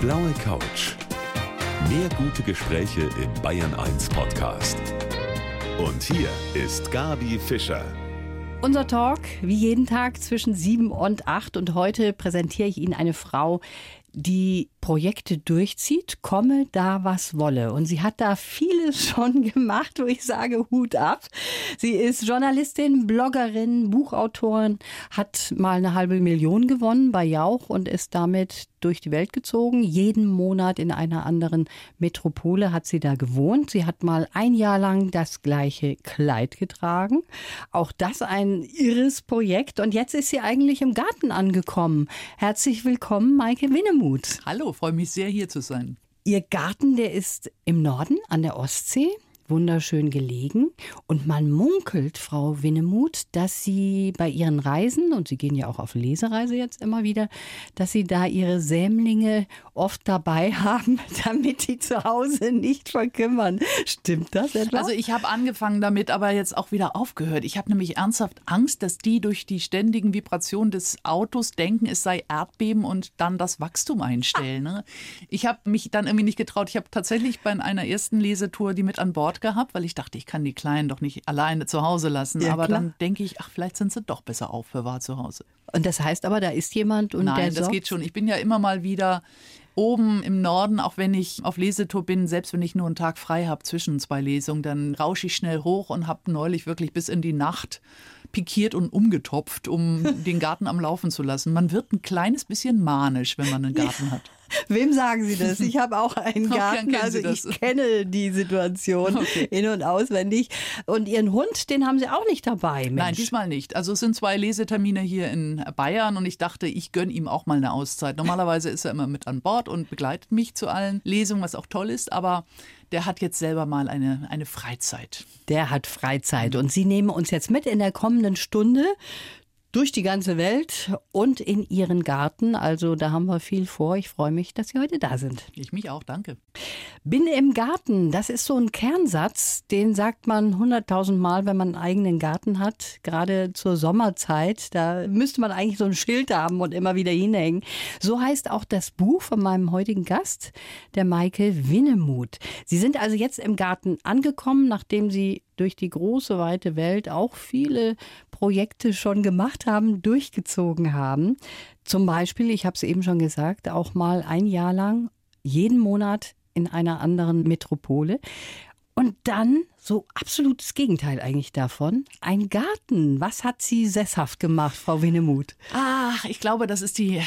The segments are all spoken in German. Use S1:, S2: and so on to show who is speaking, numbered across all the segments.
S1: blaue Couch. Mehr gute Gespräche im Bayern 1 Podcast. Und hier ist Gabi Fischer.
S2: Unser Talk, wie jeden Tag zwischen sieben und acht. Und heute präsentiere ich Ihnen eine Frau, die Projekte durchzieht, komme da was wolle. Und sie hat da vieles schon gemacht, wo ich sage, Hut ab. Sie ist Journalistin, Bloggerin, Buchautorin, hat mal eine halbe Million gewonnen bei Jauch und ist damit durch die Welt gezogen. Jeden Monat in einer anderen Metropole hat sie da gewohnt. Sie hat mal ein Jahr lang das gleiche Kleid getragen. Auch das ein irres Projekt. Und jetzt ist sie eigentlich im Garten angekommen. Herzlich willkommen, Maike Winnemuth.
S3: Hallo, freue mich sehr, hier zu sein.
S2: Ihr Garten, der ist im Norden an der Ostsee wunderschön gelegen. Und man munkelt, Frau Winnemuth, dass Sie bei Ihren Reisen, und Sie gehen ja auch auf Lesereise jetzt immer wieder, dass Sie da Ihre Sämlinge oft dabei haben, damit die zu Hause nicht verkümmern. Stimmt das etwa?
S3: Also ich habe angefangen damit, aber jetzt auch wieder aufgehört. Ich habe nämlich ernsthaft Angst, dass die durch die ständigen Vibrationen des Autos denken, es sei Erdbeben und dann das Wachstum einstellen. Ne? Ich habe mich dann irgendwie nicht getraut. Ich habe tatsächlich bei einer ersten Lesetour die mit an Bord gehabt, weil ich dachte, ich kann die Kleinen doch nicht alleine zu Hause lassen. Ja, aber klar. dann denke ich, ach, vielleicht sind sie doch besser aufbewahrt zu Hause.
S2: Und das heißt aber, da ist jemand und
S3: Nein,
S2: der
S3: das
S2: sorgt?
S3: geht schon. Ich bin ja immer mal wieder oben im Norden, auch wenn ich auf Lesetour bin, selbst wenn ich nur einen Tag frei habe zwischen zwei Lesungen, dann rausche ich schnell hoch und habe neulich wirklich bis in die Nacht pikiert und umgetopft, um den Garten am Laufen zu lassen. Man wird ein kleines bisschen manisch, wenn man einen Garten hat.
S2: Wem sagen Sie das? Ich habe auch einen Garten, also ich kenne die Situation okay. in- und auswendig. Und Ihren Hund, den haben Sie auch nicht dabei, Mensch.
S3: Nein, diesmal nicht. Also es sind zwei Lesetermine hier in Bayern und ich dachte, ich gönne ihm auch mal eine Auszeit. Normalerweise ist er immer mit an Bord und begleitet mich zu allen Lesungen, was auch toll ist, aber der hat jetzt selber mal eine, eine Freizeit.
S2: Der hat Freizeit und Sie nehmen uns jetzt mit in der kommenden Stunde durch die ganze Welt und in Ihren Garten. Also da haben wir viel vor. Ich freue mich, dass Sie heute da sind.
S3: Ich mich auch, danke.
S2: Bin im Garten, das ist so ein Kernsatz, den sagt man hunderttausend Mal, wenn man einen eigenen Garten hat. Gerade zur Sommerzeit, da müsste man eigentlich so ein Schild haben und immer wieder hinhängen. So heißt auch das Buch von meinem heutigen Gast, der Maike Winnemuth. Sie sind also jetzt im Garten angekommen, nachdem Sie durch die große, weite Welt auch viele Projekte schon gemacht haben, durchgezogen haben. Zum Beispiel, ich habe es eben schon gesagt, auch mal ein Jahr lang, jeden Monat in einer anderen Metropole. Und dann, so absolutes Gegenteil eigentlich davon, ein Garten. Was hat Sie sesshaft gemacht, Frau Winnemuth?
S3: Ach, ich glaube, das ist die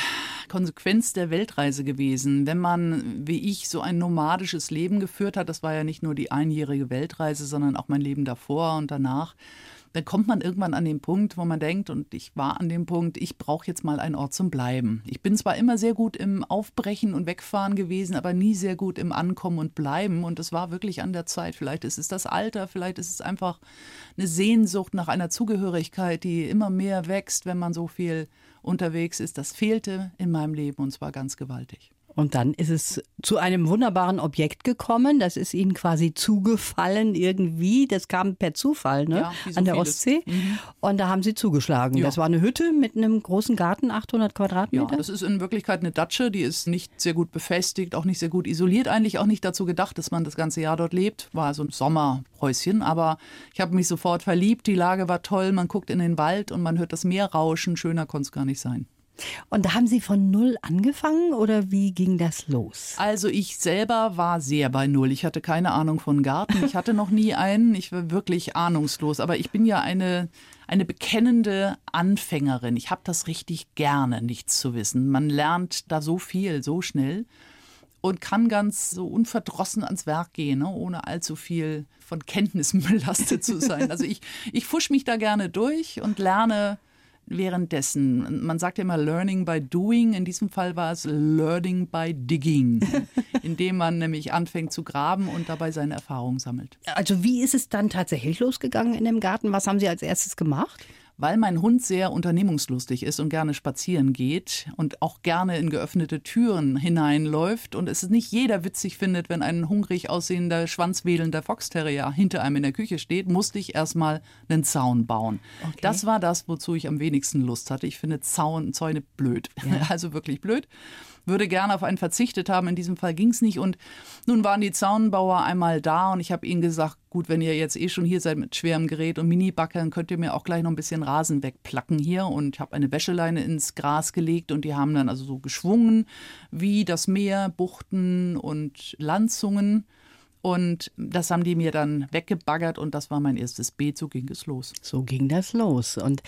S3: Konsequenz der Weltreise gewesen. Wenn man, wie ich, so ein nomadisches Leben geführt hat, das war ja nicht nur die einjährige Weltreise, sondern auch mein Leben davor und danach, dann kommt man irgendwann an den Punkt, wo man denkt, und ich war an dem Punkt, ich brauche jetzt mal einen Ort zum Bleiben. Ich bin zwar immer sehr gut im Aufbrechen und Wegfahren gewesen, aber nie sehr gut im Ankommen und Bleiben. Und es war wirklich an der Zeit. Vielleicht ist es das Alter, vielleicht ist es einfach eine Sehnsucht nach einer Zugehörigkeit, die immer mehr wächst, wenn man so viel unterwegs ist. Das fehlte in meinem Leben und zwar ganz gewaltig.
S2: Und dann ist es zu einem wunderbaren Objekt gekommen. Das ist Ihnen quasi zugefallen irgendwie. Das kam per Zufall ne?
S3: Ja, so
S2: an der
S3: vieles.
S2: Ostsee.
S3: Mhm.
S2: Und da haben Sie zugeschlagen.
S3: Ja.
S2: Das war eine Hütte mit einem großen Garten, 800 Quadratmeter.
S3: Ja, das ist in Wirklichkeit eine Datsche, die ist nicht sehr gut befestigt, auch nicht sehr gut isoliert, eigentlich auch nicht dazu gedacht, dass man das ganze Jahr dort lebt. War so ein Sommerhäuschen, aber ich habe mich sofort verliebt, die Lage war toll, man guckt in den Wald und man hört das Meer rauschen, schöner konnte es gar nicht sein.
S2: Und da haben Sie von null angefangen oder wie ging das los?
S3: Also ich selber war sehr bei Null. Ich hatte keine Ahnung von Garten. Ich hatte noch nie einen. Ich war wirklich ahnungslos. Aber ich bin ja eine, eine bekennende Anfängerin. Ich habe das richtig gerne, nichts zu wissen. Man lernt da so viel, so schnell und kann ganz so unverdrossen ans Werk gehen, ne? ohne allzu viel von Kenntnissen belastet zu sein. Also ich, ich fusch mich da gerne durch und lerne währenddessen. Man sagt ja immer Learning by Doing. In diesem Fall war es Learning by Digging, indem man nämlich anfängt zu graben und dabei seine Erfahrungen sammelt.
S2: Also wie ist es dann tatsächlich losgegangen in dem Garten? Was haben Sie als erstes gemacht?
S3: Weil mein Hund sehr unternehmungslustig ist und gerne spazieren geht und auch gerne in geöffnete Türen hineinläuft und es nicht jeder witzig findet, wenn ein hungrig aussehender, schwanzwedelnder Foxterrier hinter einem in der Küche steht, musste ich erstmal einen Zaun bauen. Okay. Das war das, wozu ich am wenigsten Lust hatte. Ich finde Zaun, Zäune blöd. Ja. Also wirklich blöd würde gerne auf einen verzichtet haben. In diesem Fall ging es nicht. Und nun waren die Zaunbauer einmal da und ich habe ihnen gesagt, gut, wenn ihr jetzt eh schon hier seid mit schwerem Gerät und Mini-Backern, könnt ihr mir auch gleich noch ein bisschen Rasen wegplacken hier. Und ich habe eine Wäscheleine ins Gras gelegt und die haben dann also so geschwungen wie das Meer, Buchten und Landzungen. Und das haben die mir dann weggebaggert und das war mein erstes Beet. So ging es los.
S2: So ging das los. Und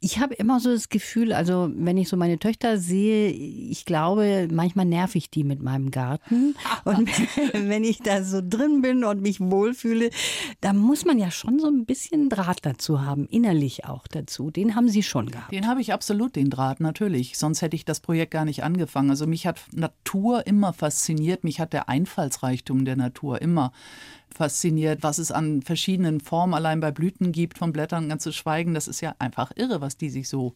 S2: ich habe immer so das Gefühl, also wenn ich so meine Töchter sehe, ich glaube, manchmal nerv ich die mit meinem Garten. Und wenn ich da so drin bin und mich wohlfühle, da muss man ja schon so ein bisschen Draht dazu haben, innerlich auch dazu. Den haben Sie schon gehabt.
S3: Den habe ich absolut, den Draht, natürlich. Sonst hätte ich das Projekt gar nicht angefangen. Also mich hat Natur immer fasziniert, mich hat der Einfallsreichtum der Natur immer fasziniert, was es an verschiedenen Formen allein bei Blüten gibt, von Blättern ganz zu schweigen. Das ist ja einfach irre, was die sich so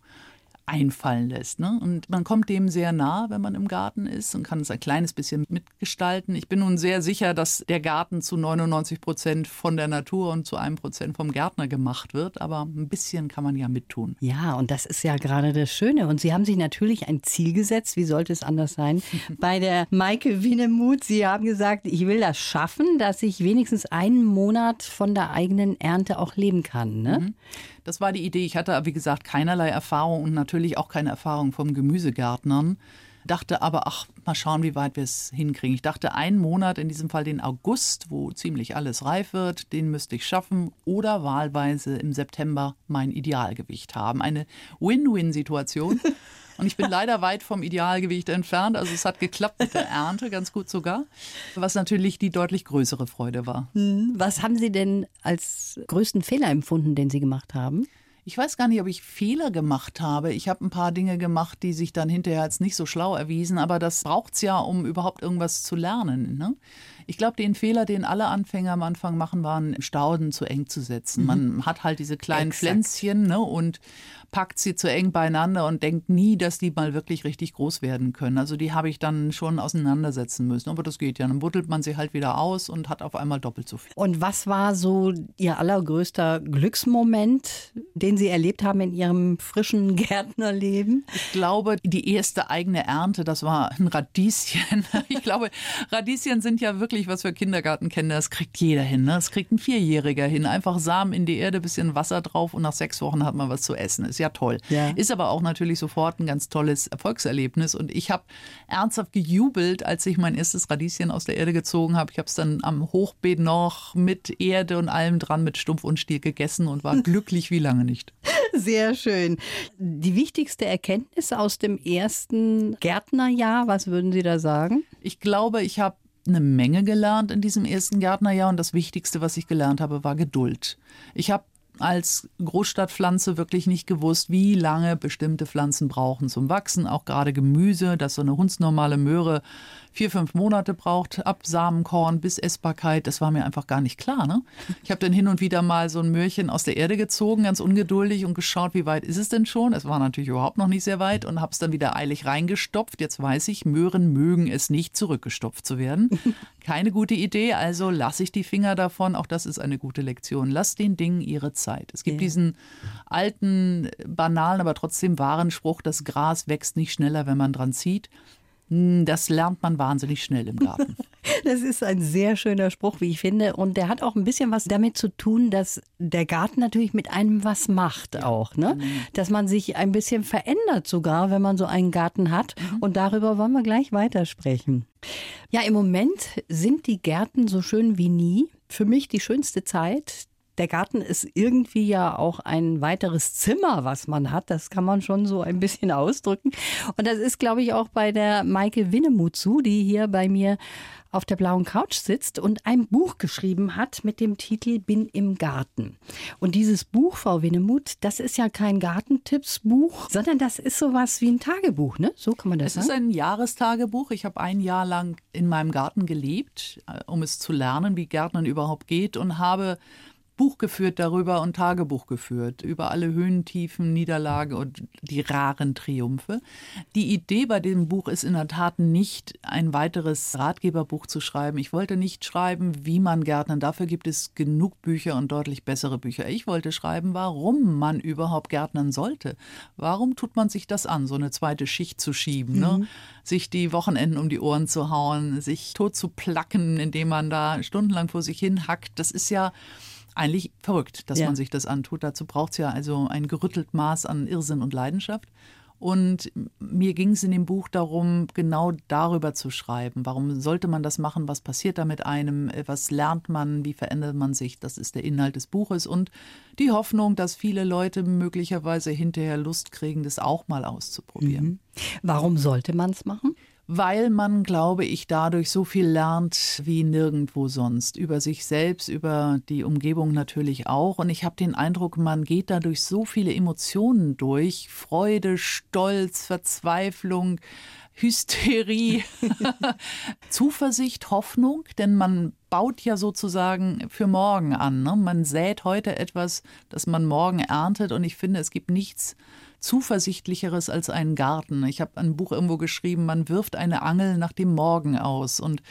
S3: einfallen lässt. Ne? Und man kommt dem sehr nah, wenn man im Garten ist und kann es ein kleines bisschen mitgestalten. Ich bin nun sehr sicher, dass der Garten zu 99 Prozent von der Natur und zu einem Prozent vom Gärtner gemacht wird, aber ein bisschen kann man ja mittun.
S2: Ja, und das ist ja gerade das Schöne. Und Sie haben sich natürlich ein Ziel gesetzt, wie sollte es anders sein, bei der Maike Wienemuth. Sie haben gesagt, ich will das schaffen, dass ich wenigstens einen Monat von der eigenen Ernte auch leben kann. Ne? Mhm.
S3: Das war die Idee. Ich hatte, wie gesagt, keinerlei Erfahrung und natürlich auch keine Erfahrung vom Gemüsegärtnern. Dachte aber, ach, mal schauen, wie weit wir es hinkriegen. Ich dachte, einen Monat, in diesem Fall den August, wo ziemlich alles reif wird, den müsste ich schaffen oder wahlweise im September mein Idealgewicht haben. Eine Win-Win-Situation. Und ich bin leider weit vom Idealgewicht entfernt. Also es hat geklappt mit der Ernte, ganz gut sogar. Was natürlich die deutlich größere Freude war.
S2: Hm, was haben Sie denn als größten Fehler empfunden, den Sie gemacht haben?
S3: Ich weiß gar nicht, ob ich Fehler gemacht habe. Ich habe ein paar Dinge gemacht, die sich dann hinterher als nicht so schlau erwiesen, aber das braucht es ja, um überhaupt irgendwas zu lernen. Ne? Ich glaube, den Fehler, den alle Anfänger am Anfang machen, waren, Stauden zu eng zu setzen. Mhm. Man hat halt diese kleinen Exakt. Pflänzchen ne, und packt sie zu eng beieinander und denkt nie, dass die mal wirklich richtig groß werden können. Also die habe ich dann schon auseinandersetzen müssen. Aber das geht ja. Dann buddelt man sie halt wieder aus und hat auf einmal doppelt so viel.
S2: Und was war so Ihr allergrößter Glücksmoment, den Sie erlebt haben in Ihrem frischen Gärtnerleben?
S3: Ich glaube, die erste eigene Ernte, das war ein Radieschen. Ich glaube, Radieschen sind ja wirklich was für Kindergartenkinder. Das kriegt jeder hin. Ne? Das kriegt ein Vierjähriger hin. Einfach Samen in die Erde, bisschen Wasser drauf und nach sechs Wochen hat man was zu essen. Ist ja toll. Ja. Ist aber auch natürlich sofort ein ganz tolles Erfolgserlebnis. Und ich habe ernsthaft gejubelt, als ich mein erstes Radieschen aus der Erde gezogen habe. Ich habe es dann am Hochbeet noch mit Erde und allem dran, mit Stumpf und Stiel gegessen und war glücklich wie lange nicht.
S2: Sehr schön. Die wichtigste Erkenntnis aus dem ersten Gärtnerjahr, was würden Sie da sagen?
S3: Ich glaube, ich habe eine Menge gelernt in diesem ersten Gärtnerjahr und das Wichtigste, was ich gelernt habe, war Geduld. Ich habe als Großstadtpflanze wirklich nicht gewusst, wie lange bestimmte Pflanzen brauchen zum Wachsen. Auch gerade Gemüse, dass so eine hundsnormale Möhre vier, fünf Monate braucht, ab Samenkorn bis Essbarkeit, das war mir einfach gar nicht klar. Ne? Ich habe dann hin und wieder mal so ein Möhrchen aus der Erde gezogen, ganz ungeduldig und geschaut, wie weit ist es denn schon. Es war natürlich überhaupt noch nicht sehr weit und habe es dann wieder eilig reingestopft. Jetzt weiß ich, Möhren mögen es nicht, zurückgestopft zu werden. Keine gute Idee, also lasse ich die Finger davon. Auch das ist eine gute Lektion. Lass den Dingen ihre Zeit. Es gibt ja. diesen alten, banalen, aber trotzdem wahren Spruch, das Gras wächst nicht schneller, wenn man dran zieht. Hm, das lernt man wahnsinnig schnell im Garten.
S2: Das ist ein sehr schöner Spruch, wie ich finde. Und der hat auch ein bisschen was damit zu tun, dass der Garten natürlich mit einem was macht auch. Ne? Mhm. Dass man sich ein bisschen verändert sogar, wenn man so einen Garten hat. Mhm. Und darüber wollen wir gleich weitersprechen. Ja, im Moment sind die Gärten so schön wie nie. Für mich die schönste Zeit der Garten ist irgendwie ja auch ein weiteres Zimmer, was man hat. Das kann man schon so ein bisschen ausdrücken. Und das ist, glaube ich, auch bei der Maike Winnemuth zu, die hier bei mir auf der blauen Couch sitzt und ein Buch geschrieben hat mit dem Titel Bin im Garten. Und dieses Buch, Frau Winnemuth, das ist ja kein Gartentippsbuch, sondern das ist sowas wie ein Tagebuch, ne? So kann man das
S3: es
S2: sagen.
S3: Es ist ein Jahrestagebuch. Ich habe ein Jahr lang in meinem Garten gelebt, äh, um es zu lernen, wie Gärtnern überhaupt geht und habe Buch geführt darüber und Tagebuch geführt, über alle Höhen, Tiefen, Niederlagen und die raren Triumphe. Die Idee bei dem Buch ist in der Tat nicht, ein weiteres Ratgeberbuch zu schreiben. Ich wollte nicht schreiben, wie man gärtnern. Dafür gibt es genug Bücher und deutlich bessere Bücher. Ich wollte schreiben, warum man überhaupt gärtnern sollte. Warum tut man sich das an, so eine zweite Schicht zu schieben, ne? mhm. ne? sich die Wochenenden um die Ohren zu hauen, sich tot zu placken, indem man da stundenlang vor sich hin hackt. Das ist ja eigentlich verrückt, dass ja. man sich das antut. Dazu braucht es ja also ein gerüttelt Maß an Irrsinn und Leidenschaft. Und mir ging es in dem Buch darum, genau darüber zu schreiben. Warum sollte man das machen? Was passiert da mit einem? Was lernt man? Wie verändert man sich? Das ist der Inhalt des Buches. Und die Hoffnung, dass viele Leute möglicherweise hinterher Lust kriegen, das auch mal auszuprobieren. Mhm.
S2: Warum sollte man es machen?
S3: Weil man, glaube ich, dadurch so viel lernt wie nirgendwo sonst. Über sich selbst, über die Umgebung natürlich auch. Und ich habe den Eindruck, man geht dadurch so viele Emotionen durch. Freude, Stolz, Verzweiflung, Hysterie, Zuversicht, Hoffnung, denn man baut ja sozusagen für morgen an. Ne? Man sät heute etwas, das man morgen erntet. Und ich finde, es gibt nichts zuversichtlicheres als einen Garten. Ich habe ein Buch irgendwo geschrieben, man wirft eine Angel nach dem Morgen aus und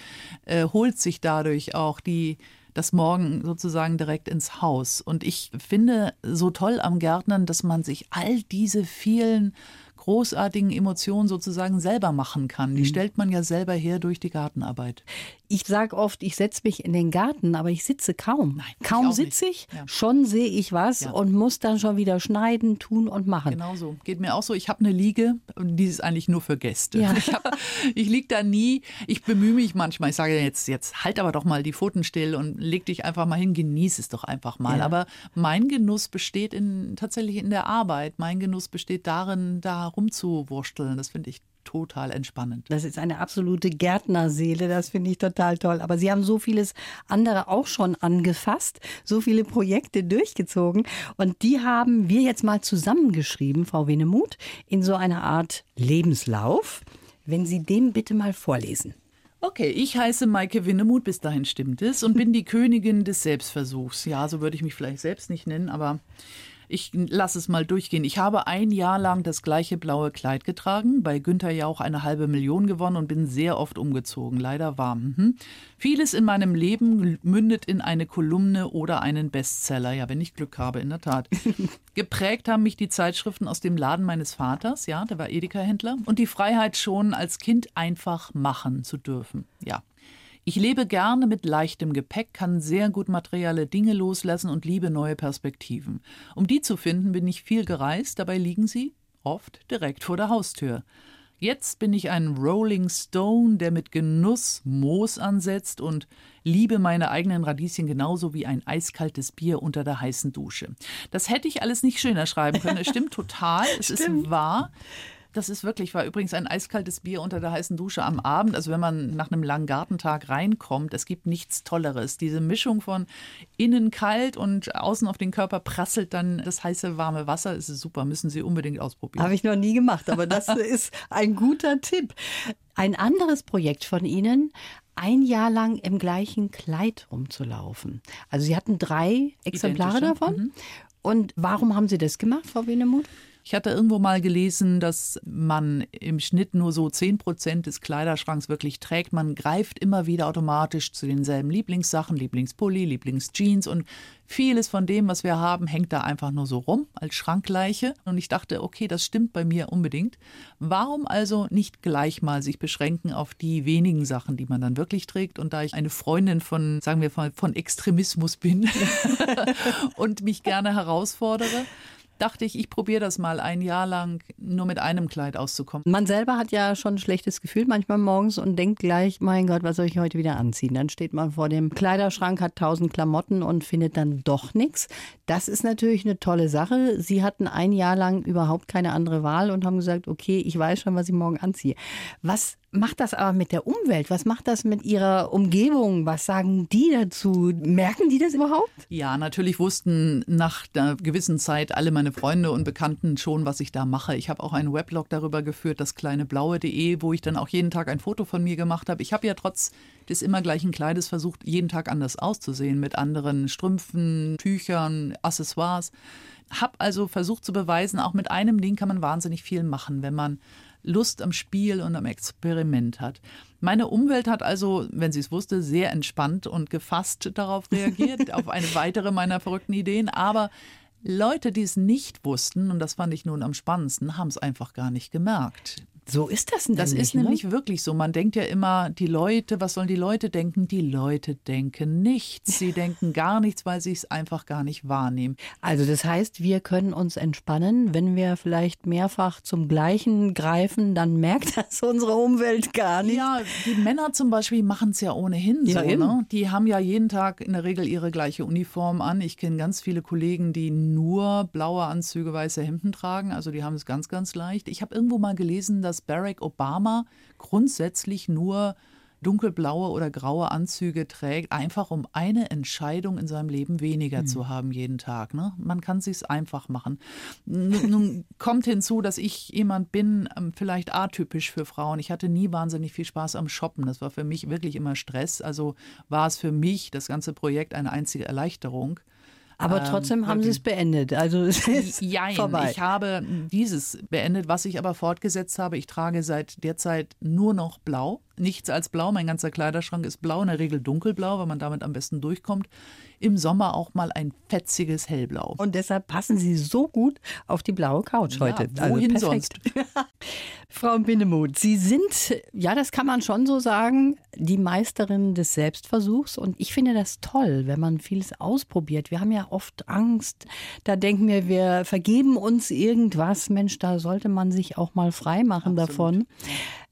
S3: äh, holt sich dadurch auch die das Morgen sozusagen direkt ins Haus. Und ich finde so toll am Gärtnern, dass man sich all diese vielen großartigen Emotionen sozusagen selber machen kann. Die mhm. stellt man ja selber her durch die Gartenarbeit.
S2: Ich sage oft, ich setze mich in den Garten, aber ich sitze kaum. Nein, kaum sitze ich, ja. schon sehe ich was ja. und muss dann schon wieder schneiden, tun und machen.
S3: Genau so. Geht mir auch so. Ich habe eine Liege, die ist eigentlich nur für Gäste. Ja. Ich, ich liege da nie. Ich bemühe mich manchmal. Ich sage jetzt, jetzt halt aber doch mal die Pfoten still und leg dich einfach mal hin, genieß es doch einfach mal. Aber mein Genuss besteht in, tatsächlich in der Arbeit. Mein Genuss besteht darin, da rumzuwursteln. Das finde ich total entspannend.
S2: Das ist eine absolute Gärtnerseele, das finde ich total toll. Aber Sie haben so vieles andere auch schon angefasst, so viele Projekte durchgezogen und die haben wir jetzt mal zusammengeschrieben, Frau Wenemuth, in so einer Art Lebenslauf. Wenn Sie dem bitte mal vorlesen.
S3: Okay, ich heiße Maike Winnemuth, bis dahin stimmt es, und bin die Königin des Selbstversuchs. Ja, so würde ich mich vielleicht selbst nicht nennen, aber ich lasse es mal durchgehen. Ich habe ein Jahr lang das gleiche blaue Kleid getragen, bei Günther ja auch eine halbe Million gewonnen und bin sehr oft umgezogen. Leider warm. Mhm. Vieles in meinem Leben mündet in eine Kolumne oder einen Bestseller. Ja, wenn ich Glück habe, in der Tat. Geprägt haben mich die Zeitschriften aus dem Laden meines Vaters, ja, der war Edeka-Händler, und die Freiheit schon als Kind einfach machen zu dürfen. Ja. Ich lebe gerne mit leichtem Gepäck, kann sehr gut materielle Dinge loslassen und liebe neue Perspektiven. Um die zu finden, bin ich viel gereist, dabei liegen sie oft direkt vor der Haustür. Jetzt bin ich ein Rolling Stone, der mit Genuss Moos ansetzt und liebe meine eigenen Radieschen genauso wie ein eiskaltes Bier unter der heißen Dusche. Das hätte ich alles nicht schöner schreiben können. Es stimmt total, es stimmt. ist wahr. Das ist wirklich, war übrigens ein eiskaltes Bier unter der heißen Dusche am Abend. Also wenn man nach einem langen Gartentag reinkommt, es gibt nichts Tolleres. Diese Mischung von innen kalt und außen auf den Körper prasselt dann das heiße, warme Wasser. Es ist super, müssen Sie unbedingt ausprobieren.
S2: Habe ich noch nie gemacht, aber das ist ein guter Tipp. Ein anderes Projekt von Ihnen, ein Jahr lang im gleichen Kleid rumzulaufen. Also Sie hatten drei Exemplare davon. Mhm. Und warum haben Sie das gemacht, Frau Wenemuth?
S3: Ich hatte irgendwo mal gelesen, dass man im Schnitt nur so 10 Prozent des Kleiderschranks wirklich trägt. Man greift immer wieder automatisch zu denselben Lieblingssachen, Lieblingspulli, Lieblingsjeans und vieles von dem, was wir haben, hängt da einfach nur so rum als Schrankleiche. Und ich dachte, okay, das stimmt bei mir unbedingt. Warum also nicht gleich mal sich beschränken auf die wenigen Sachen, die man dann wirklich trägt? Und da ich eine Freundin von, sagen wir mal, von Extremismus bin und mich gerne herausfordere, dachte ich, ich probiere das mal ein Jahr lang nur mit einem Kleid auszukommen.
S2: Man selber hat ja schon ein schlechtes Gefühl manchmal morgens und denkt gleich, mein Gott, was soll ich heute wieder anziehen? Dann steht man vor dem Kleiderschrank, hat tausend Klamotten und findet dann doch nichts. Das ist natürlich eine tolle Sache. Sie hatten ein Jahr lang überhaupt keine andere Wahl und haben gesagt, okay, ich weiß schon, was ich morgen anziehe. Was macht das aber mit der Umwelt? Was macht das mit ihrer Umgebung? Was sagen die dazu? Merken die das überhaupt?
S3: Ja, natürlich wussten nach einer gewissen Zeit alle meine Freunde und Bekannten schon, was ich da mache. Ich habe auch einen Weblog darüber geführt, das kleineblaue.de, wo ich dann auch jeden Tag ein Foto von mir gemacht habe. Ich habe ja trotz des immer gleichen Kleides versucht, jeden Tag anders auszusehen, mit anderen Strümpfen, Tüchern, Accessoires. Hab also versucht zu beweisen, auch mit einem Ding kann man wahnsinnig viel machen, wenn man Lust am Spiel und am Experiment hat. Meine Umwelt hat also, wenn sie es wusste, sehr entspannt und gefasst darauf reagiert, auf eine weitere meiner verrückten Ideen. Aber Leute, die es nicht wussten, und das fand ich nun am spannendsten, haben es einfach gar nicht gemerkt.
S2: So ist das nämlich.
S3: Das ist
S2: ne?
S3: nämlich wirklich so. Man denkt ja immer, die Leute, was sollen die Leute denken? Die Leute denken nichts. Sie denken gar nichts, weil sie es einfach gar nicht wahrnehmen.
S2: Also das heißt, wir können uns entspannen, wenn wir vielleicht mehrfach zum Gleichen greifen, dann merkt das unsere Umwelt gar nicht.
S3: Ja, die Männer zum Beispiel machen es ja ohnehin
S2: Ja,
S3: so.
S2: eben.
S3: Ne? Die haben ja jeden Tag in der Regel ihre gleiche Uniform an. Ich kenne ganz viele Kollegen, die nur blaue Anzüge, weiße Hemden tragen. Also die haben es ganz, ganz leicht. Ich habe irgendwo mal gelesen, dass Barack Obama grundsätzlich nur dunkelblaue oder graue Anzüge trägt, einfach um eine Entscheidung in seinem Leben weniger zu haben jeden Tag. Ne? Man kann sich's einfach machen. Nun, nun kommt hinzu, dass ich jemand bin, ähm, vielleicht atypisch für Frauen. Ich hatte nie wahnsinnig viel Spaß am Shoppen. Das war für mich wirklich immer Stress. Also war es für mich das ganze Projekt eine einzige Erleichterung.
S2: Aber
S3: Ähm,
S2: trotzdem haben sie es beendet. Also es ist
S3: Jein,
S2: vorbei.
S3: ich habe dieses beendet, was ich aber fortgesetzt habe. Ich trage seit der Zeit nur noch blau. Nichts als blau. Mein ganzer Kleiderschrank ist blau, in der Regel dunkelblau, weil man damit am besten durchkommt. Im Sommer auch mal ein fetziges Hellblau.
S2: Und deshalb passen sie so gut auf die blaue Couch heute.
S3: Ja, wohin
S2: also perfekt. Frau Binnemuth, Sie sind, ja, das kann man schon so sagen, die Meisterin des Selbstversuchs. Und ich finde das toll, wenn man vieles ausprobiert. Wir haben ja oft Angst. Da denken wir, wir vergeben uns irgendwas. Mensch, da sollte man sich auch mal frei machen davon.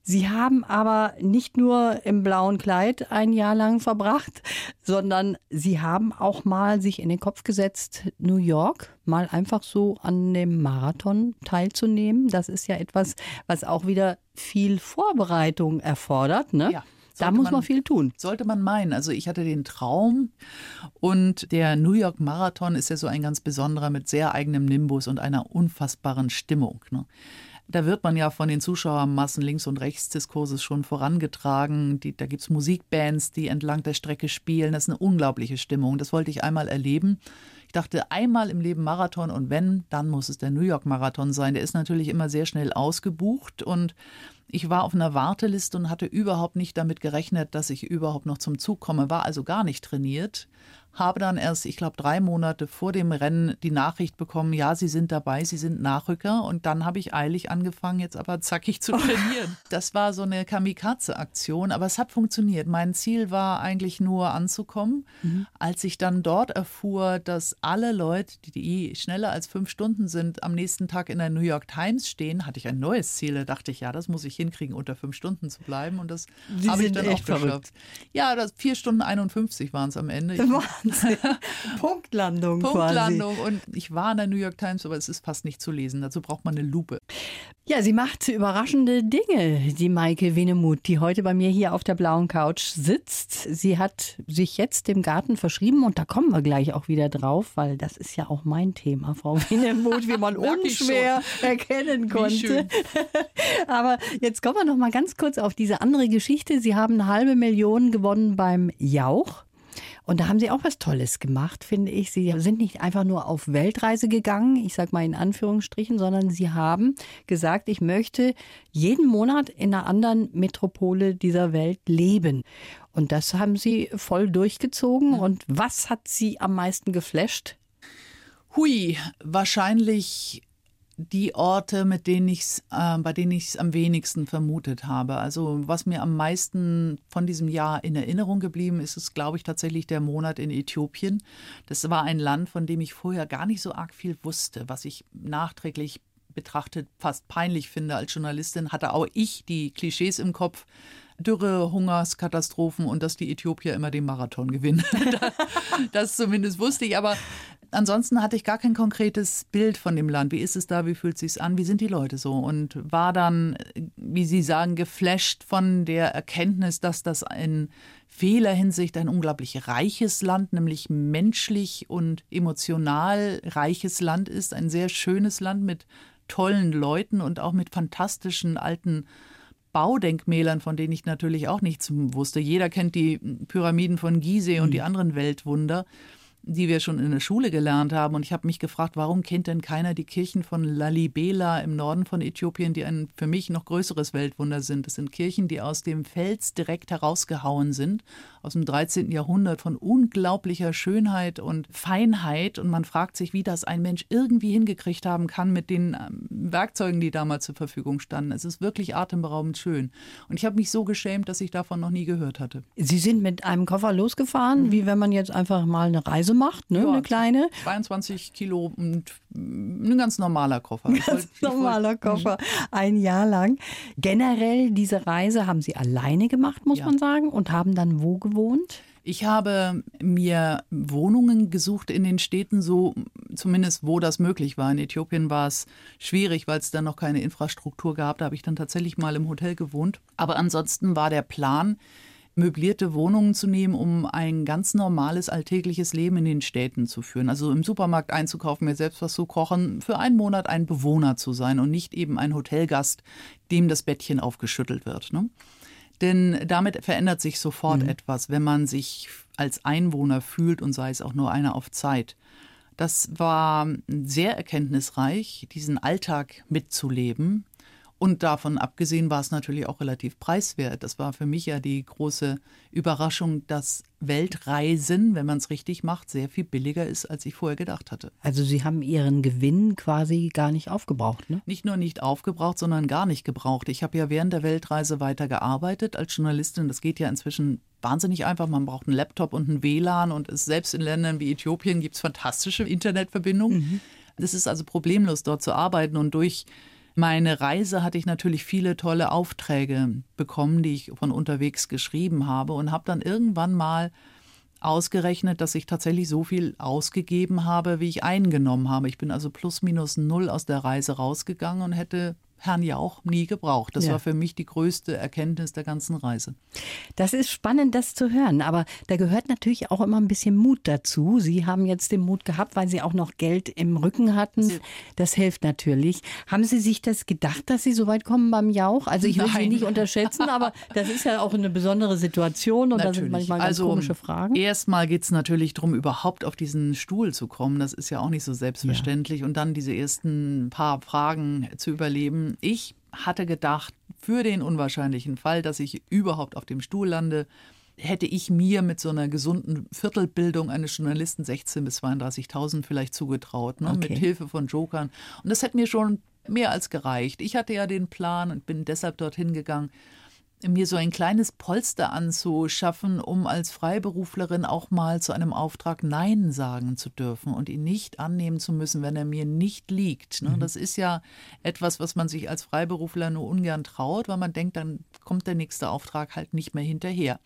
S2: Sie haben aber nicht nur im blauen Kleid ein Jahr lang verbracht, sondern Sie haben auch mal sich in den Kopf gesetzt, New York mal einfach so an dem Marathon teilzunehmen. Das ist ja etwas, was auch wieder viel Vorbereitung erfordert. Ne?
S3: Ja,
S2: da muss man
S3: man-
S2: viel tun.
S3: Sollte man meinen. Also ich hatte den Traum und der New York Marathon ist ja so ein ganz besonderer mit sehr eigenem Nimbus und einer unfassbaren Stimmung. Ne? Da wird man ja von den Zuschauermassen links und rechts des Kurses schon vorangetragen. Die, da gibt es Musikbands, die entlang der Strecke spielen. Das ist eine unglaubliche Stimmung. Das wollte ich einmal erleben. Ich dachte, einmal im Leben Marathon und wenn, dann muss es der New York Marathon sein. Der ist natürlich immer sehr schnell ausgebucht und ich war auf einer Warteliste und hatte überhaupt nicht damit gerechnet, dass ich überhaupt noch zum Zug komme, war also gar nicht trainiert. Habe dann erst, ich glaube, drei Monate vor dem Rennen die Nachricht bekommen, ja, Sie sind dabei, Sie sind Nachrücker. Und dann habe ich eilig angefangen, jetzt aber zackig zu trainieren. Das war so eine Kamikaze-Aktion, aber es hat funktioniert. Mein Ziel war eigentlich nur anzukommen. Als ich dann dort erfuhr, dass alle Leute, die schneller als fünf Stunden sind, am nächsten Tag in der New York Times stehen, hatte ich ein neues Ziel. Da dachte ich, ja, das muss ich hinkriegen, unter fünf Stunden zu bleiben. Und das habe ich dann
S2: echt
S3: auch geschafft. Ja, das vier Stunden 51 waren es am Ende. Ich,
S2: Wahnsinn. Punktlandung, quasi.
S3: Punktlandung und ich war in der New York Times, aber es ist fast nicht zu lesen. Dazu braucht man eine Lupe.
S2: Ja, sie macht überraschende Dinge, die Maike Wenemuth, die heute bei mir hier auf der blauen Couch sitzt. Sie hat sich jetzt dem Garten verschrieben und da kommen wir gleich auch wieder drauf, weil das ist ja auch mein Thema, Frau Wenemuth, wie man unschwer erkennen konnte. Aber jetzt kommen wir noch mal ganz kurz auf diese andere Geschichte. Sie haben eine halbe Million gewonnen beim Jauch. Und da haben Sie auch was Tolles gemacht, finde ich. Sie sind nicht einfach nur auf Weltreise gegangen, ich sage mal in Anführungsstrichen, sondern Sie haben gesagt, ich möchte jeden Monat in einer anderen Metropole dieser Welt leben. Und das haben Sie voll durchgezogen. Und was hat Sie am meisten geflasht?
S3: Hui, wahrscheinlich die Orte, mit denen ich's, äh, bei denen ich es am wenigsten vermutet habe. Also was mir am meisten von diesem Jahr in Erinnerung geblieben ist, ist, glaube ich, tatsächlich der Monat in Äthiopien. Das war ein Land, von dem ich vorher gar nicht so arg viel wusste, was ich nachträglich betrachtet fast peinlich finde als Journalistin, hatte auch ich die Klischees im Kopf. Dürre, Hungerskatastrophen und dass die Äthiopier immer den Marathon gewinnen. das zumindest wusste ich, aber ansonsten hatte ich gar kein konkretes Bild von dem Land. Wie ist es da? Wie fühlt es sich an? Wie sind die Leute so? Und war dann, wie Sie sagen, geflasht von der Erkenntnis, dass das in vieler Hinsicht ein unglaublich reiches Land, nämlich menschlich und emotional reiches Land ist. Ein sehr schönes Land mit tollen Leuten und auch mit fantastischen alten Baudenkmälern, von denen ich natürlich auch nichts wusste. Jeder kennt die Pyramiden von Gizeh und die mhm. anderen Weltwunder die wir schon in der Schule gelernt haben. Und ich habe mich gefragt, warum kennt denn keiner die Kirchen von Lalibela im Norden von Äthiopien, die ein für mich noch größeres Weltwunder sind. Das sind Kirchen, die aus dem Fels direkt herausgehauen sind, aus dem 13. Jahrhundert, von unglaublicher Schönheit und Feinheit. Und man fragt sich, wie das ein Mensch irgendwie hingekriegt haben kann mit den ähm, Werkzeugen, die damals zur Verfügung standen. Es ist wirklich atemberaubend schön. Und ich habe mich so geschämt, dass ich davon noch nie gehört hatte.
S2: Sie sind mit einem Koffer losgefahren, mhm. wie wenn man jetzt einfach mal eine Reise macht, ne? Ja, eine kleine.
S3: 22 Kilo und ein ganz normaler Koffer.
S2: Ein ganz normaler wollte, Koffer, ein Jahr lang. Generell diese Reise haben Sie alleine gemacht, muss ja. man sagen, und haben dann wo gewohnt?
S3: Ich habe mir Wohnungen gesucht in den Städten, so zumindest wo das möglich war. In Äthiopien war es schwierig, weil es dann noch keine Infrastruktur gab. Da habe ich dann tatsächlich mal im Hotel gewohnt. Aber ansonsten war der Plan, möblierte Wohnungen zu nehmen, um ein ganz normales alltägliches Leben in den Städten zu führen. Also im Supermarkt einzukaufen, mir selbst was zu kochen, für einen Monat ein Bewohner zu sein und nicht eben ein Hotelgast, dem das Bettchen aufgeschüttelt wird. Ne? Denn damit verändert sich sofort mhm. etwas, wenn man sich als Einwohner fühlt und sei es auch nur einer auf Zeit. Das war sehr erkenntnisreich, diesen Alltag mitzuleben und davon abgesehen war es natürlich auch relativ preiswert. Das war für mich ja die große Überraschung, dass Weltreisen, wenn man es richtig macht, sehr viel billiger ist, als ich vorher gedacht hatte.
S2: Also Sie haben Ihren Gewinn quasi gar nicht aufgebraucht, ne?
S3: Nicht nur nicht aufgebraucht, sondern gar nicht gebraucht. Ich habe ja während der Weltreise weiter gearbeitet als Journalistin. Das geht ja inzwischen wahnsinnig einfach. Man braucht einen Laptop und ein WLAN und es, selbst in Ländern wie Äthiopien gibt es fantastische Internetverbindungen. Mhm. Das ist also problemlos, dort zu arbeiten und durch meine Reise hatte ich natürlich viele tolle Aufträge bekommen, die ich von unterwegs geschrieben habe und habe dann irgendwann mal ausgerechnet, dass ich tatsächlich so viel ausgegeben habe, wie ich eingenommen habe. Ich bin also plus minus null aus der Reise rausgegangen und hätte Herrn Jauch nie gebraucht. Das ja. war für mich die größte Erkenntnis der ganzen Reise.
S2: Das ist spannend, das zu hören. Aber da gehört natürlich auch immer ein bisschen Mut dazu. Sie haben jetzt den Mut gehabt, weil Sie auch noch Geld im Rücken hatten. Das hilft natürlich. Haben Sie sich das gedacht, dass Sie so weit kommen beim Jauch? Also ich will Nein. Sie nicht unterschätzen, aber das ist ja auch eine besondere Situation und natürlich. da sind manchmal ganz also, komische Fragen.
S3: Erstmal geht es natürlich darum, überhaupt auf diesen Stuhl zu kommen. Das ist ja auch nicht so selbstverständlich. Ja. Und dann diese ersten paar Fragen zu überleben ich hatte gedacht, für den unwahrscheinlichen Fall, dass ich überhaupt auf dem Stuhl lande, hätte ich mir mit so einer gesunden Viertelbildung eines Journalisten 16.000 bis 32.000 vielleicht zugetraut, ne, okay. mit Hilfe von Jokern. Und das hätte mir schon mehr als gereicht. Ich hatte ja den Plan und bin deshalb dorthin gegangen, mir so ein kleines Polster anzuschaffen, um als Freiberuflerin auch mal zu einem Auftrag Nein sagen zu dürfen und ihn nicht annehmen zu müssen, wenn er mir nicht liegt. Ne? Mhm. Das ist ja etwas, was man sich als Freiberufler nur ungern traut, weil man denkt, dann kommt der nächste Auftrag halt nicht mehr hinterher.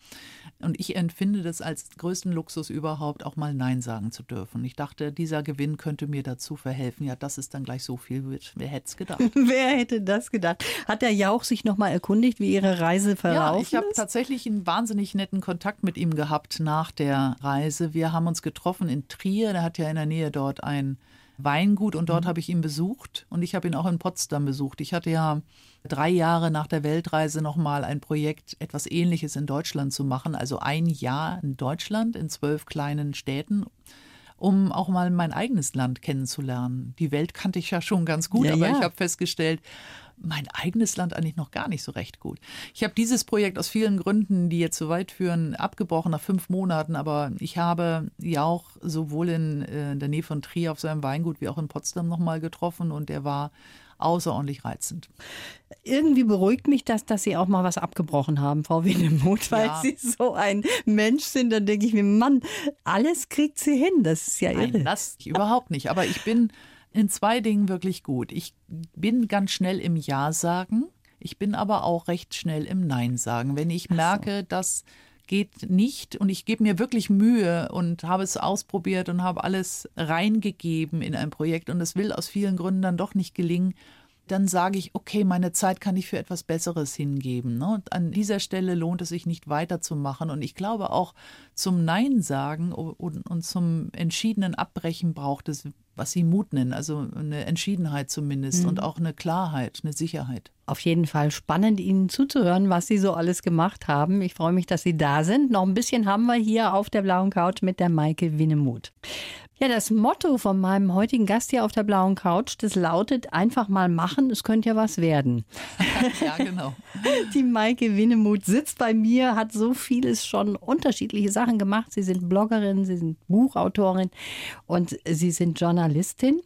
S3: Und ich empfinde das als größten Luxus überhaupt, auch mal Nein sagen zu dürfen. Ich dachte, dieser Gewinn könnte mir dazu verhelfen. Ja, dass es dann gleich so viel. Wer hätte es gedacht?
S2: Wer hätte das gedacht? Hat der Jauch sich noch mal erkundigt, wie Ihre Reise verlaufen
S3: ja, ich habe tatsächlich einen wahnsinnig netten Kontakt mit ihm gehabt nach der Reise. Wir haben uns getroffen in Trier. Der hat ja in der Nähe dort ein Weingut und dort mhm. habe ich ihn besucht und ich habe ihn auch in Potsdam besucht. Ich hatte ja drei Jahre nach der Weltreise nochmal ein Projekt, etwas Ähnliches in Deutschland zu machen. Also ein Jahr in Deutschland, in zwölf kleinen Städten um auch mal mein eigenes Land kennenzulernen. Die Welt kannte ich ja schon ganz gut, ja, aber ja. ich habe festgestellt, mein eigenes Land eigentlich noch gar nicht so recht gut. Ich habe dieses Projekt aus vielen Gründen, die jetzt so weit führen, abgebrochen nach fünf Monaten, aber ich habe ja auch sowohl in, äh, in der Nähe von Trier auf seinem Weingut wie auch in Potsdam nochmal getroffen und er war außerordentlich reizend.
S2: Irgendwie beruhigt mich das, dass Sie auch mal was abgebrochen haben, Frau Winemuth, weil ja. Sie so ein Mensch sind. Dann denke ich mir, Mann, alles kriegt sie hin. Das ist ja irre.
S3: Nein, das überhaupt nicht. Aber ich bin in zwei Dingen wirklich gut. Ich bin ganz schnell im Ja sagen. Ich bin aber auch recht schnell im Nein sagen. Wenn ich merke, so. dass geht nicht und ich gebe mir wirklich Mühe und habe es ausprobiert und habe alles reingegeben in ein Projekt und es will aus vielen Gründen dann doch nicht gelingen, dann sage ich, okay, meine Zeit kann ich für etwas Besseres hingeben. Ne? Und an dieser Stelle lohnt es sich nicht weiterzumachen. Und ich glaube auch zum Nein sagen und, und zum entschiedenen Abbrechen braucht es, was Sie Mut nennen, also eine Entschiedenheit zumindest mhm. und auch eine Klarheit, eine Sicherheit.
S2: Auf jeden Fall spannend, Ihnen zuzuhören, was Sie so alles gemacht haben. Ich freue mich, dass Sie da sind. Noch ein bisschen haben wir hier auf der blauen Couch mit der Maike Winnemuth. Ja, das Motto von meinem heutigen Gast hier auf der blauen Couch, das lautet einfach mal machen, es könnte ja was werden.
S3: ja, genau.
S2: Die Maike Winnemuth sitzt bei mir, hat so vieles schon unterschiedliche Sachen gemacht. Sie sind Bloggerin, Sie sind Buchautorin und Sie sind Journalistin.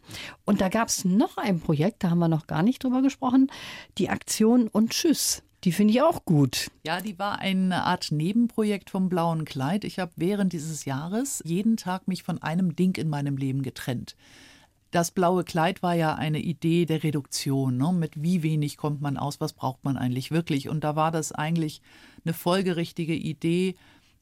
S2: Und da gab es noch ein Projekt, da haben wir noch gar nicht drüber gesprochen, die Aktion und Tschüss. Die finde ich auch gut.
S3: Ja, die war eine Art Nebenprojekt vom Blauen Kleid. Ich habe während dieses Jahres jeden Tag mich von einem Ding in meinem Leben getrennt. Das blaue Kleid war ja eine Idee der Reduktion. Ne? Mit wie wenig kommt man aus, was braucht man eigentlich wirklich? Und da war das eigentlich eine folgerichtige Idee,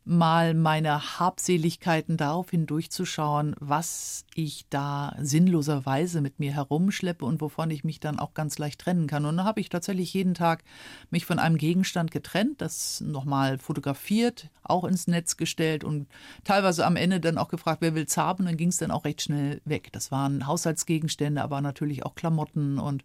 S3: mal meine Habseligkeiten daraufhin durchzuschauen, was ich da sinnloserweise mit mir herumschleppe und wovon ich mich dann auch ganz leicht trennen kann. Und dann habe ich tatsächlich jeden Tag mich von einem Gegenstand getrennt, das nochmal fotografiert, auch ins Netz gestellt und teilweise am Ende dann auch gefragt, wer will es haben. Dann ging es dann auch recht schnell weg. Das waren Haushaltsgegenstände, aber natürlich auch Klamotten und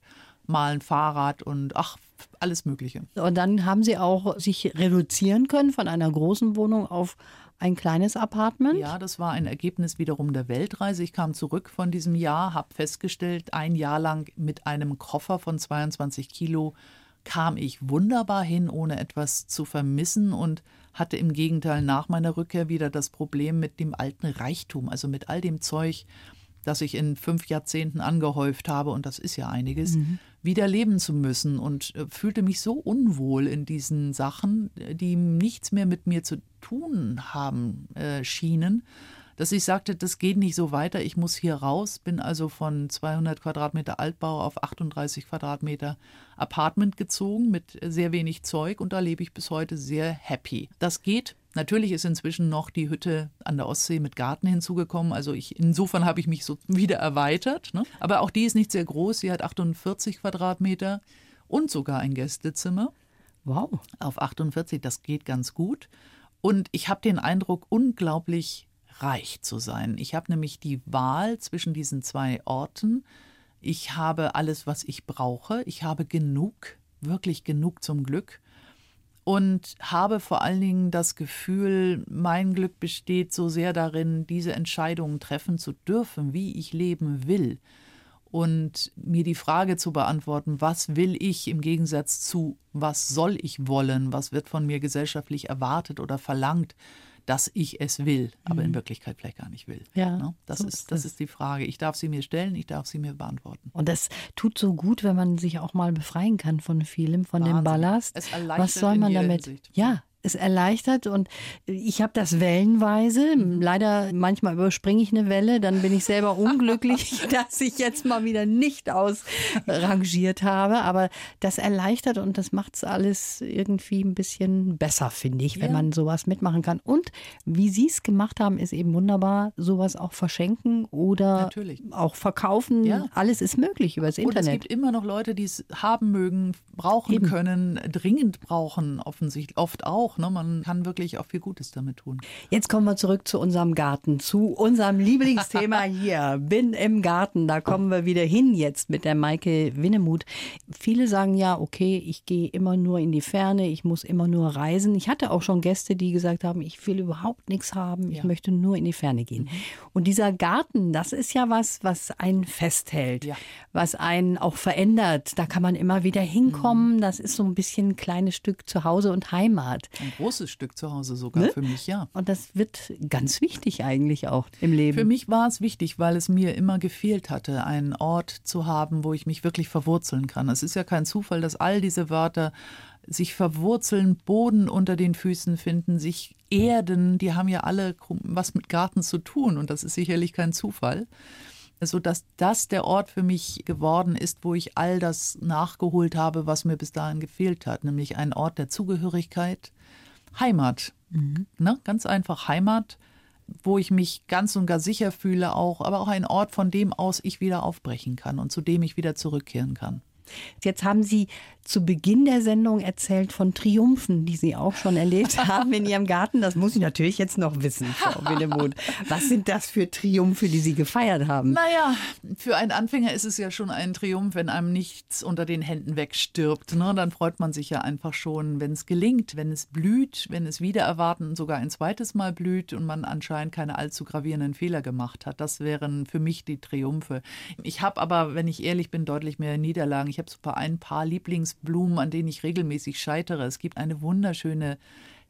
S3: mal ein Fahrrad und ach, alles Mögliche.
S2: Und dann haben Sie auch sich reduzieren können von einer großen Wohnung auf ein kleines Apartment?
S3: Ja, das war ein Ergebnis wiederum der Weltreise. Ich kam zurück von diesem Jahr, habe festgestellt, ein Jahr lang mit einem Koffer von 22 Kilo kam ich wunderbar hin, ohne etwas zu vermissen und hatte im Gegenteil nach meiner Rückkehr wieder das Problem mit dem alten Reichtum, also mit all dem Zeug, das ich in fünf Jahrzehnten angehäuft habe, und das ist ja einiges, mhm wieder leben zu müssen und äh, fühlte mich so unwohl in diesen Sachen, die nichts mehr mit mir zu tun haben äh, schienen, dass ich sagte, das geht nicht so weiter, ich muss hier raus, bin also von 200 Quadratmeter Altbau auf 38 Quadratmeter Apartment gezogen mit sehr wenig Zeug und da lebe ich bis heute sehr happy. Das geht Natürlich ist inzwischen noch die Hütte an der Ostsee mit Garten hinzugekommen. Also ich, insofern habe ich mich so wieder erweitert. Ne? Aber auch die ist nicht sehr groß. Sie hat 48 Quadratmeter und sogar ein Gästezimmer.
S2: Wow.
S3: Auf 48, das geht ganz gut. Und ich habe den Eindruck, unglaublich reich zu sein. Ich habe nämlich die Wahl zwischen diesen zwei Orten. Ich habe alles, was ich brauche. Ich habe genug, wirklich genug zum Glück und habe vor allen Dingen das Gefühl, mein Glück besteht so sehr darin, diese Entscheidungen treffen zu dürfen, wie ich leben will. Und mir die Frage zu beantworten, was will ich im Gegensatz zu, was soll ich wollen, was wird von mir gesellschaftlich erwartet oder verlangt, dass ich es will, aber in mhm. Wirklichkeit vielleicht gar nicht will.
S2: Ja, ne?
S3: das, so ist, das ist die Frage. Ich darf sie mir stellen, ich darf sie mir beantworten.
S2: Und das tut so gut, wenn man sich auch mal befreien kann von vielem, von Wahnsinn. dem Ballast. Was soll man damit? Hinsicht. Ja, es erleichtert und ich habe das wellenweise. Leider manchmal überspringe ich eine Welle, dann bin ich selber unglücklich, dass ich jetzt mal wieder nicht ausrangiert habe. Aber das erleichtert und das macht es alles irgendwie ein bisschen besser, finde ich, wenn ja. man sowas mitmachen kann. Und wie Sie es gemacht haben, ist eben wunderbar, sowas auch verschenken oder Natürlich. auch verkaufen. Ja. Alles ist möglich übers Internet. Und es
S3: gibt immer noch Leute, die es haben mögen, brauchen eben. können, dringend brauchen, offensichtlich oft auch auch. Ne? Man kann wirklich auch viel Gutes damit tun.
S2: Jetzt kommen wir zurück zu unserem Garten, zu unserem Lieblingsthema hier. Bin im Garten. Da kommen wir wieder hin jetzt mit der Maike Winnemuth. Viele sagen ja, okay, ich gehe immer nur in die Ferne, ich muss immer nur reisen. Ich hatte auch schon Gäste, die gesagt haben, ich will überhaupt nichts haben, ich ja. möchte nur in die Ferne gehen. Mhm. Und dieser Garten, das ist ja was, was einen festhält, ja. was einen auch verändert. Da kann man immer wieder hinkommen. Mhm. Das ist so ein bisschen ein kleines Stück Zuhause und Heimat.
S3: Ein großes Stück zu Hause sogar ne? für mich, ja.
S2: Und das wird ganz wichtig eigentlich auch im Leben.
S3: Für mich war es wichtig, weil es mir immer gefehlt hatte, einen Ort zu haben, wo ich mich wirklich verwurzeln kann. Es ist ja kein Zufall, dass all diese Wörter sich verwurzeln, Boden unter den Füßen finden, sich erden, die haben ja alle was mit Garten zu tun und das ist sicherlich kein Zufall so dass das der Ort für mich geworden ist, wo ich all das nachgeholt habe, was mir bis dahin gefehlt hat, nämlich ein Ort der Zugehörigkeit, Heimat. Mhm. Ne? Ganz einfach Heimat, wo ich mich ganz und gar sicher fühle, auch, aber auch ein Ort, von dem aus ich wieder aufbrechen kann und zu dem ich wieder zurückkehren kann.
S2: Jetzt haben Sie zu Beginn der Sendung erzählt von Triumphen, die Sie auch schon erlebt haben in Ihrem Garten. Das muss ich natürlich jetzt noch wissen, Frau Winnemuth. Was sind das für Triumphe, die Sie gefeiert haben?
S3: Naja, für einen Anfänger ist es ja schon ein Triumph, wenn einem nichts unter den Händen wegstirbt. Ne? Dann freut man sich ja einfach schon, wenn es gelingt, wenn es blüht, wenn es wieder erwarten sogar ein zweites Mal blüht und man anscheinend keine allzu gravierenden Fehler gemacht hat. Das wären für mich die Triumphe. Ich habe aber, wenn ich ehrlich bin, deutlich mehr Niederlagen. Ich habe super ein paar Lieblings Blumen, an denen ich regelmäßig scheitere. Es gibt eine wunderschöne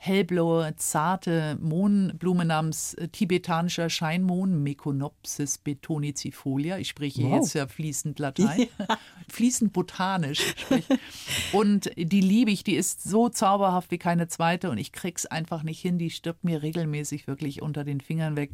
S3: hellblaue, zarte Mohnblume namens äh, tibetanischer Scheinmohn, Meconopsis betonicifolia. Ich spreche wow. jetzt ja fließend Latein, ja. fließend botanisch. und die liebe ich, die ist so zauberhaft wie keine zweite und ich krieg's einfach nicht hin. Die stirbt mir regelmäßig wirklich unter den Fingern weg.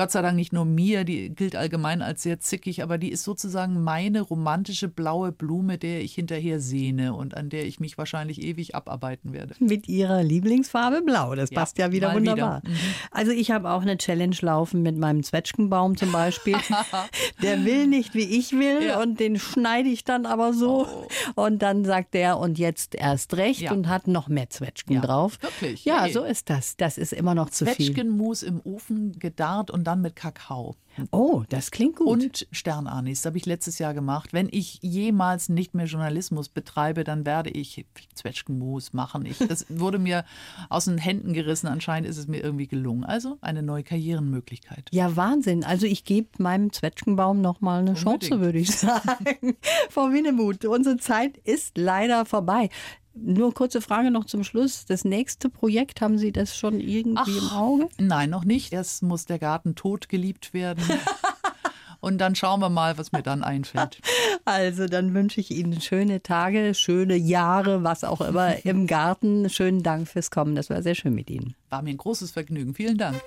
S3: Gott sei Dank nicht nur mir, die gilt allgemein als sehr zickig, aber die ist sozusagen meine romantische blaue Blume, der ich hinterher sehne und an der ich mich wahrscheinlich ewig abarbeiten werde.
S2: Mit ihrer Lieblingsfarbe Farbe blau. Das passt ja, wieder wunderbar. Wieder. Mhm. Also ich habe auch eine Challenge laufen mit meinem Zwetschgenbaum zum Beispiel. der will nicht, wie ich will ja. und den schneide ich dann aber so. Oh. Und dann sagt der und jetzt erst recht ja. und hat noch mehr Zwetschgen ja. drauf.
S3: Wirklich?
S2: Ja, hey. so ist das. Das ist immer noch zu viel.
S3: Zwetschgenmus im Ofen gedarrt und dann mit Kakao.
S2: Oh, das klingt gut.
S3: Und Sternanis, das habe ich letztes Jahr gemacht. Wenn ich jemals nicht mehr Journalismus betreibe, dann werde ich Zwetschgenmus machen. Ich, das wurde mir aus den Händen gerissen. Anscheinend ist es mir irgendwie gelungen. Also eine neue Karrierenmöglichkeit.
S2: Ja, Wahnsinn. Also ich gebe meinem Zwetschgenbaum noch mal eine Unbedingt. Chance, würde ich sagen. Frau Winemuth, unsere Zeit ist leider vorbei. Nur kurze Frage noch zum Schluss. Das nächste Projekt, haben Sie das schon irgendwie Ach, im Auge?
S3: Nein, noch nicht. Erst muss der Garten tot geliebt werden. Und dann schauen wir mal, was mir dann einfällt.
S2: Also, dann wünsche ich Ihnen schöne Tage, schöne Jahre, was auch immer im Garten. Schönen Dank fürs Kommen. Das war sehr schön mit Ihnen.
S3: War mir ein großes Vergnügen. Vielen Dank.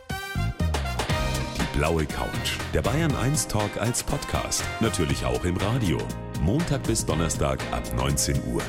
S1: Die blaue Couch. Der Bayern 1 Talk als Podcast. Natürlich auch im Radio. Montag bis Donnerstag ab 19 Uhr.